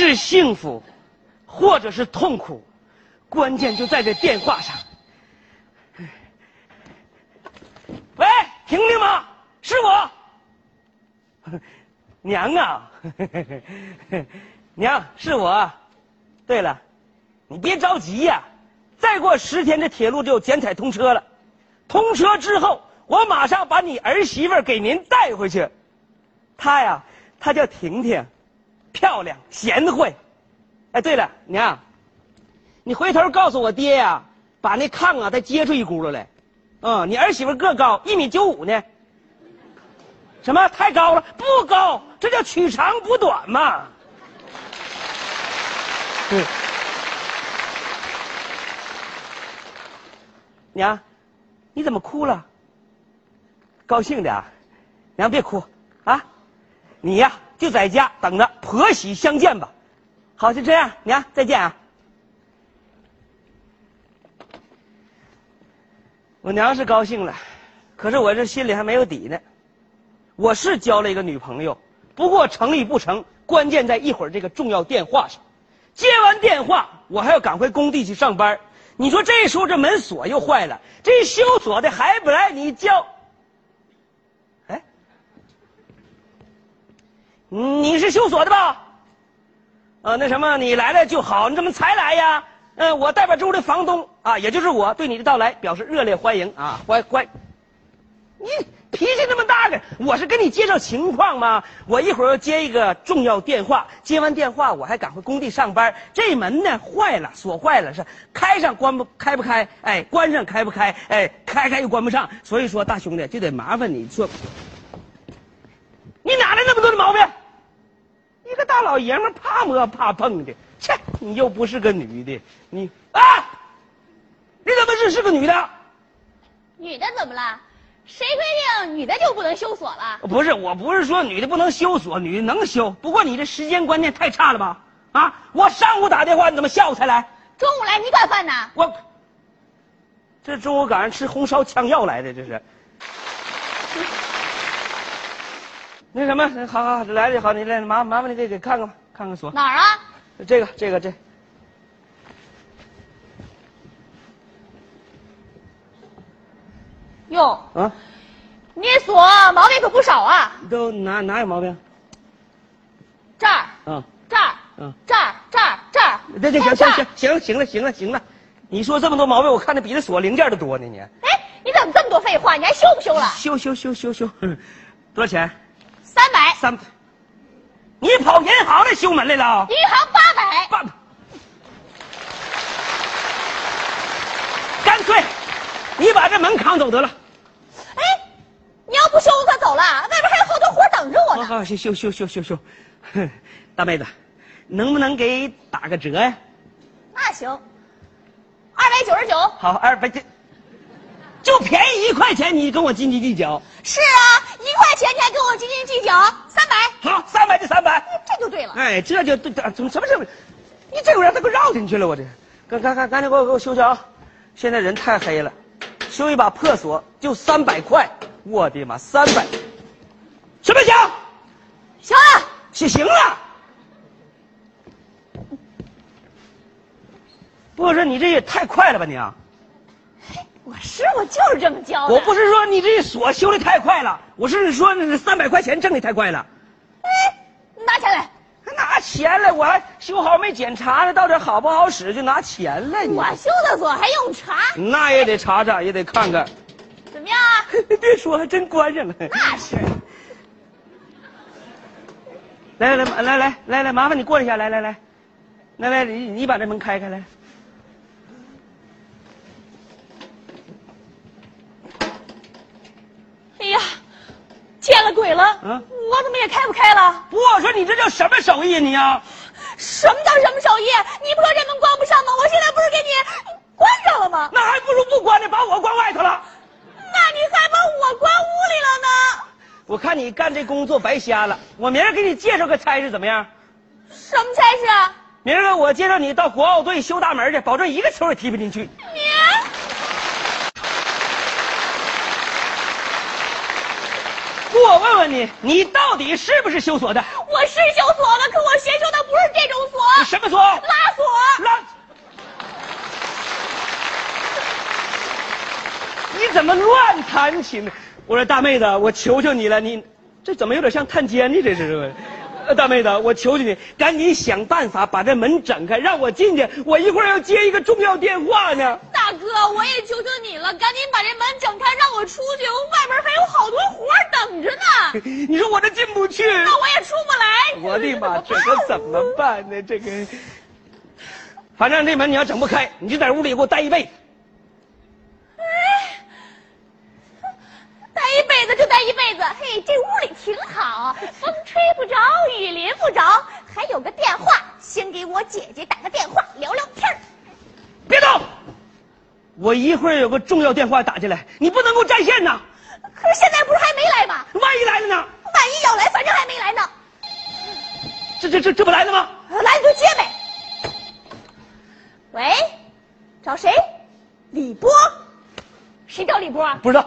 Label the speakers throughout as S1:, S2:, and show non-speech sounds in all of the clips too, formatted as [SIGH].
S1: 是幸福，或者是痛苦，关键就在这电话上。喂，婷婷吗？是我。娘啊，娘是我。对了，你别着急呀，再过十天这铁路就剪彩通车了。通车之后，我马上把你儿媳妇给您带回去。她呀，她叫婷婷，漂亮贤惠。哎，对了，娘，你回头告诉我爹呀，把那炕啊再接出一轱辘来。嗯，你儿媳妇个高，一米九五呢。什么？太高了？不高，这叫取长补短嘛。嗯。娘，你怎么哭了？高兴的啊？娘别哭啊！你呀就在家等着婆媳相见吧。好，就这样，娘再见啊。我娘是高兴了，可是我这心里还没有底呢。我是交了一个女朋友，不过成与不成，关键在一会儿这个重要电话上。接完电话，我还要赶回工地去上班。你说这时候这门锁又坏了，这修锁的还不来你叫？你是修锁的吧？啊，那什么，你来了就好，你怎么才来呀？嗯，我代表这屋的房东啊，也就是我，对你的到来表示热烈欢迎啊！欢欢，你脾气那么大的，我是跟你介绍情况吗？我一会儿要接一个重要电话，接完电话我还赶回工地上班。这门呢坏了，锁坏了，是开上关不开不开？哎，关上开不开？哎，开开又关不上。所以说，大兄弟就得麻烦你说，你哪来那么多的毛病？一个大老爷们怕摸怕碰的。切，你又不是个女的，你啊，你怎么是是个女的？
S2: 女的怎么了？谁规定女的就不能修锁了？
S1: 不是，我不是说女的不能修锁，女的能修。不过你这时间观念太差了吧？啊，我上午打电话，你怎么下午才来？
S2: 中午来你管饭呢？
S1: 我这中午赶上吃红烧枪药来的，这是。那什么，好好来了好，你来麻麻烦你给给看看吧看看锁
S2: 哪儿啊？
S1: 这个这个这，
S2: 哟
S1: 啊，
S2: 你锁毛病可不少啊！
S1: 都哪哪有毛病？
S2: 这儿，
S1: 嗯，
S2: 这儿，
S1: 嗯，
S2: 这儿，这儿，这儿。
S1: 对对，行行行行了行了行了行了，你说这么多毛病，我看着比那锁零件都多呢你。
S2: 哎，你怎么这么多废话？你还修不修了？
S1: 修修修修修，多少钱？
S2: 三百。
S1: 三百。你跑银行来修门来了？
S2: 银行八百。
S1: 八。干脆，你把这门扛走得了。
S2: 哎，你要不修，我可走了。外边还有好多活等着我呢。
S1: 好好修修修修修修，大妹子，能不能给打个折呀？
S2: 那行，二百九十九。
S1: 好，二百九，就便宜一块钱，你跟我斤斤计较？
S2: 是啊，一块钱你还跟我斤斤计较？三百。
S1: 好，三百就三百。
S2: 这就对了。
S1: 哎，这就对，怎么什么什么？你这会儿他给我绕进去了？我这，赶赶赶赶紧给我给我修修啊！现在人太黑了，修一把破锁就三百块，我的妈，三百，行不行？
S2: 行了，
S1: 行行了。不我说你这也太快了吧你啊！
S2: 我师傅就是这么教的。
S1: 我不是说你这锁修的太快了，我是说那三百块钱挣的太快了。
S2: 哎，拿钱来。
S1: 拿钱来，我还修好没检查呢，到底好不好使就拿钱来。
S2: 我修的锁还用查？
S1: 那也得查查，也得看看。
S2: 怎么样啊？[LAUGHS]
S1: 别说，还真关上了。
S2: 那是。
S1: 来来来来来来来，麻烦你过一下，来来来，来来你你把这门开开来。
S2: 哎呀，见了鬼了！
S1: 嗯，
S2: 我怎么也开不开了？
S1: 不，我说你这叫什么手艺你呀？
S2: 什么叫什么手艺？你不说这门关不上吗？我现在不是给你关上了吗？
S1: 那还不如不关呢，把我关外头了。
S2: 那你还把我关屋里了呢？
S1: 我看你干这工作白瞎了。我明儿给你介绍个差事怎么样？
S2: 什么差事啊？
S1: 明儿个我介绍你到国奥队修大门去，保证一个球也踢不进去。
S2: 你。
S1: 不我问问你，你到底是不是修锁的？
S2: 我是修锁的，可我学修的不是这种锁，
S1: 你什么锁？
S2: 拉锁。
S1: 拉。你怎么乱弹琴呢？我说大妹子，我求求你了，你这怎么有点像探监呢？这是，呃，大妹子，我求求你，赶紧想办法把这门整开，让我进去。我一会儿要接一个重要电话呢。
S2: 大哥，我也求求你了，赶紧把这门整开，让我出去，外边还有好多活等着呢。
S1: 你说我这进不去，
S2: 那我也出不来。
S1: 我的妈，这可怎么办呢？这个，反正这门你要整不开，你就在屋里给我待一辈子。
S2: 待一辈子就待一辈子，嘿，这屋里挺好，风吹不着，雨淋不着，还有个电话，先给我姐姐打个电话聊聊天
S1: 别动！我一会儿有个重要电话打进来，你不能给我占线呐。
S2: 可是现在不是还没来吗？
S1: 万一来了呢？
S2: 万一要来，反正还没来呢。
S1: 这这这这不来了吗？
S2: 来你就接呗。喂，找谁？李波？谁找李波？
S1: 不知道。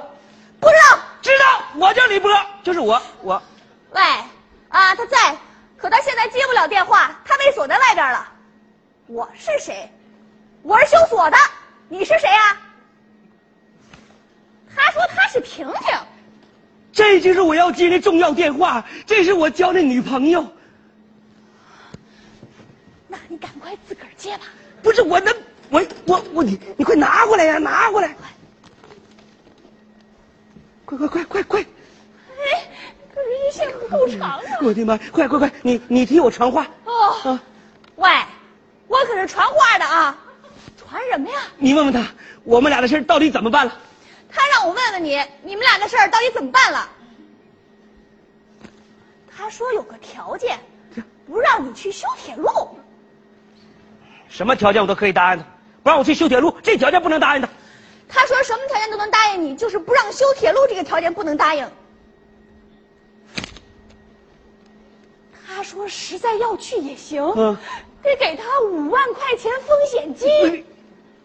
S2: 不知道，
S1: 知道，我叫李波，就是我，我。
S2: 喂，啊，他在，可他现在接不了电话，他被锁在外边了。我是谁？我是修锁的。你是谁呀？他说他是婷婷。
S1: 这就是我要接的重要电话，这是我交的女朋友。
S2: 那你赶快自个儿接吧。
S1: 不是我能，我我我你你快拿过来呀，拿过来。快快快快快！
S2: 哎，可是一线不够长啊！
S1: 我的妈！快快快，你你替我传话。
S2: 哦。啊，喂，我可是传话的啊，传什么呀？
S1: 你问问他，我们俩的事到底怎么办了？
S2: 他让我问问你，你们俩的事到底怎么办了？他说有个条件，不让你去修铁路。
S1: 什么条件我都可以答应他，不让我去修铁路，这条件不能答应他。
S2: 他说什么条件都能答应你，就是不让修铁路这个条件不能答应。他说实在要去也行，得给他五万块钱风险金。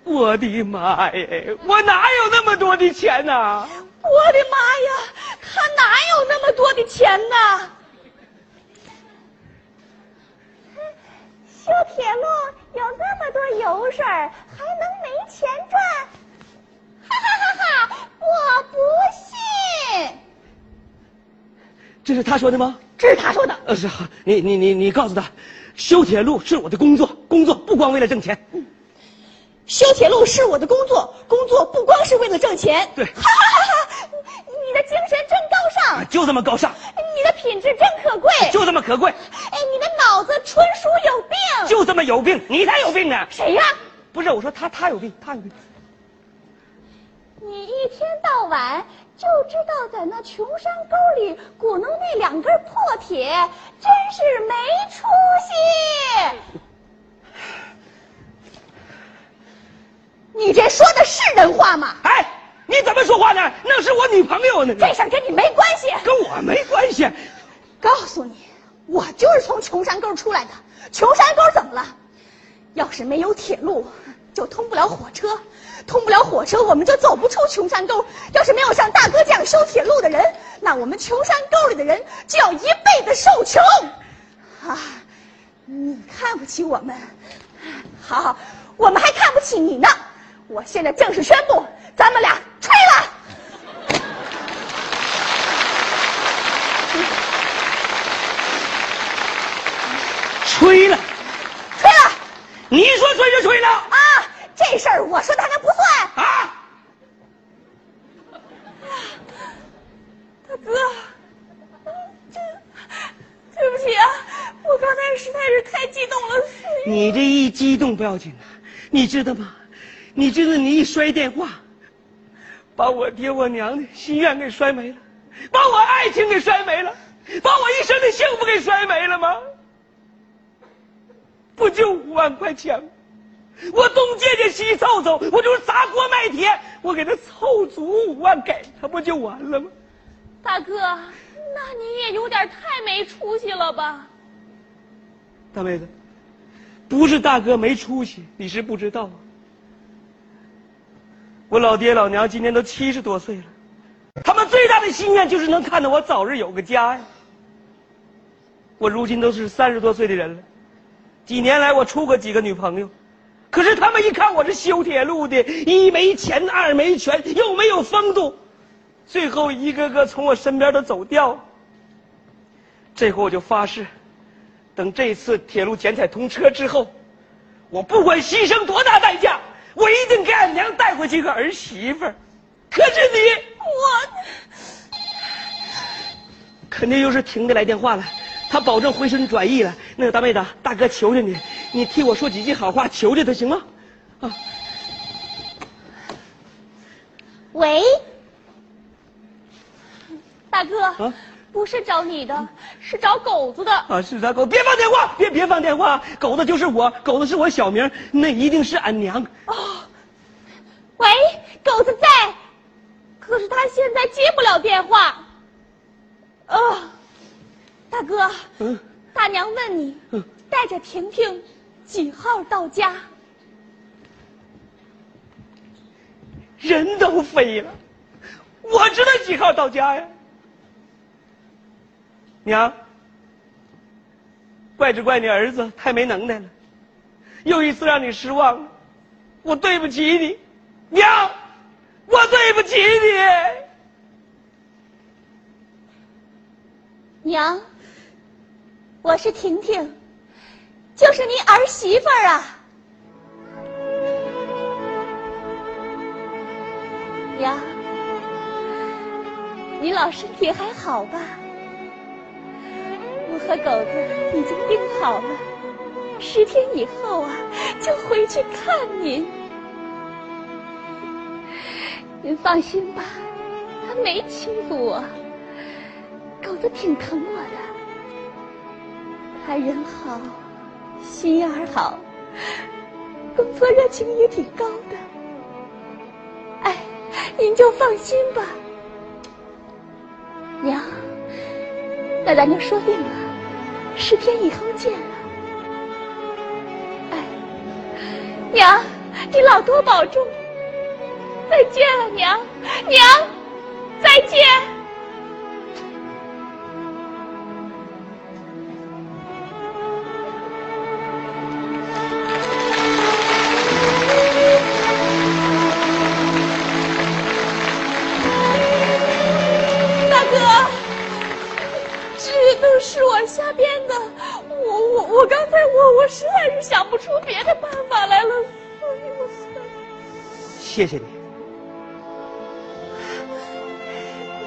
S1: 我的妈呀，我哪有那么多的钱呢？
S2: 我的妈呀，他哪有那么多的钱呢？修铁路有那么多油水，还能没钱赚？我不信。
S1: 这是他说的吗？
S2: 这是他说的。
S1: 呃，是好，你你你你告诉他，修铁路是我的工作，工作不光为了挣钱。
S2: 修铁路是我的工作，工作不光是为了挣钱。
S1: 对。
S2: 哈哈哈哈！你的精神真高尚。
S1: 就这么高尚。
S2: 你的品质真可贵。
S1: 就这么可贵。
S2: 哎，你的脑子纯属有病。
S1: 就这么有病，你才有病呢。
S2: 谁呀？
S1: 不是我说他，他有病，他有病。
S2: 你一天到晚就知道在那穷山沟里鼓弄那两根破铁，真是没出息。你这说的是人话吗？
S1: 哎，你怎么说话呢？那是我女朋友呢。
S2: 这事儿跟你没关系，
S1: 跟我没关系。
S2: 告诉你，我就是从穷山沟出来的。穷山沟怎么了？要是没有铁路，就通不了火车。通不了火车，我们就走不出穷山沟。要是没有像大哥这样修铁路的人，那我们穷山沟里的人就要一辈子受穷。啊，你看不起我们，好，我们还看不起你呢。我现在正式宣布，咱们俩吹了，
S1: 吹了，
S2: 吹了。
S1: 你说吹就吹了啊？
S2: 这事儿我说他能不算
S1: 啊？
S2: 大哥，对对不起啊，我刚才实在是太激动了。
S1: 你这一激动不要紧啊，你知道吗？你知道你一摔电话，把我爹我娘的心愿给摔没了，把我爱情给摔没了，把我一生的幸福给摔没了吗？不就五万块钱吗？我东借借西凑凑，我就是砸锅卖铁，我给他凑足五万给他，不就完了吗？
S2: 大哥，那你也有点太没出息了吧？
S1: 大妹子，不是大哥没出息，你是不知道啊。我老爹老娘今年都七十多岁了，他们最大的心愿就是能看到我早日有个家呀。我如今都是三十多岁的人了，几年来我处过几个女朋友，可是他们一看我是修铁路的，一没钱，二没权，又没有风度，最后一个个从我身边都走掉。这回我就发誓，等这次铁路剪彩通车之后，我不管牺牲多大代价，我一定给俺娘带回去个儿媳妇儿。可是你，
S2: 我 [LAUGHS]
S1: 肯定又是婷的来电话了。他保证回心转意了。那个大妹子，大哥求求你，你替我说几句好话，求求他行吗？啊，
S2: 喂，大哥，
S1: 啊？
S2: 不是找你的，是找狗子的。
S1: 啊，是咱狗，别放电话，别别放电话，狗子就是我，狗子是我小名，那一定是俺娘。
S2: 哦，喂，狗子在，可是他现在接不了电话。哦，大哥，
S1: 嗯，
S2: 大娘问你
S1: 嗯，
S2: 带着婷婷几号到家？
S1: 人都飞了，我知道几号到家呀？娘，怪只怪你儿子太没能耐了，又一次让你失望了，我对不起你，娘，我对不起你。
S2: 娘，我是婷婷，就是您儿媳妇儿啊。娘，你老身体还好吧？我和狗子已经定好了，十天以后啊，就回去看您。您放心吧，他没欺负我。狗子挺疼我的，他人好，心眼儿好，工作热情也挺高的。哎，您就放心吧，娘，那咱就说定了，十天以后见了。哎，娘，你老多保重，再见了，娘，娘，再见。想不出别的办法来了，所以我才
S1: 谢谢你，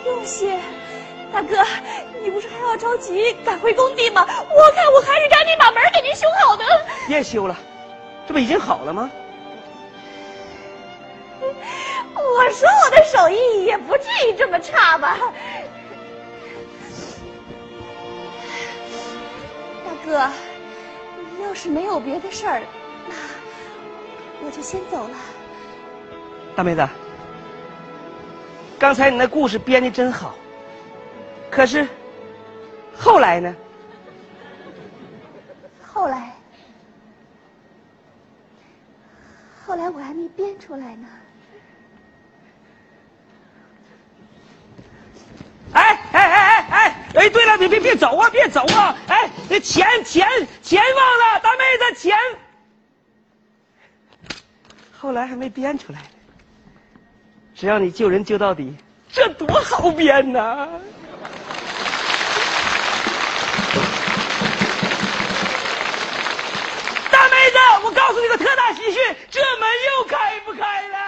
S2: 不用谢。大哥，你不是还要着急赶回工地吗？我看我还是赶紧把门给您修好的。
S1: 别修了，这不已经好了吗？
S2: 我说我的手艺也不至于这么差吧？大哥，要是没有别的事儿，那我就先走了。
S1: 大妹子，刚才你那故事编的真好，可是后来呢？
S2: 后来，后来我还没编出来呢。
S1: 哎哎哎哎哎！对了，别别别走啊，别走啊！哎，那钱钱钱忘了，大妹子钱。后来还没编出来呢。只要你救人救到底，这多好编呐！大妹子，我告诉你个特大喜讯，这门又开不开了。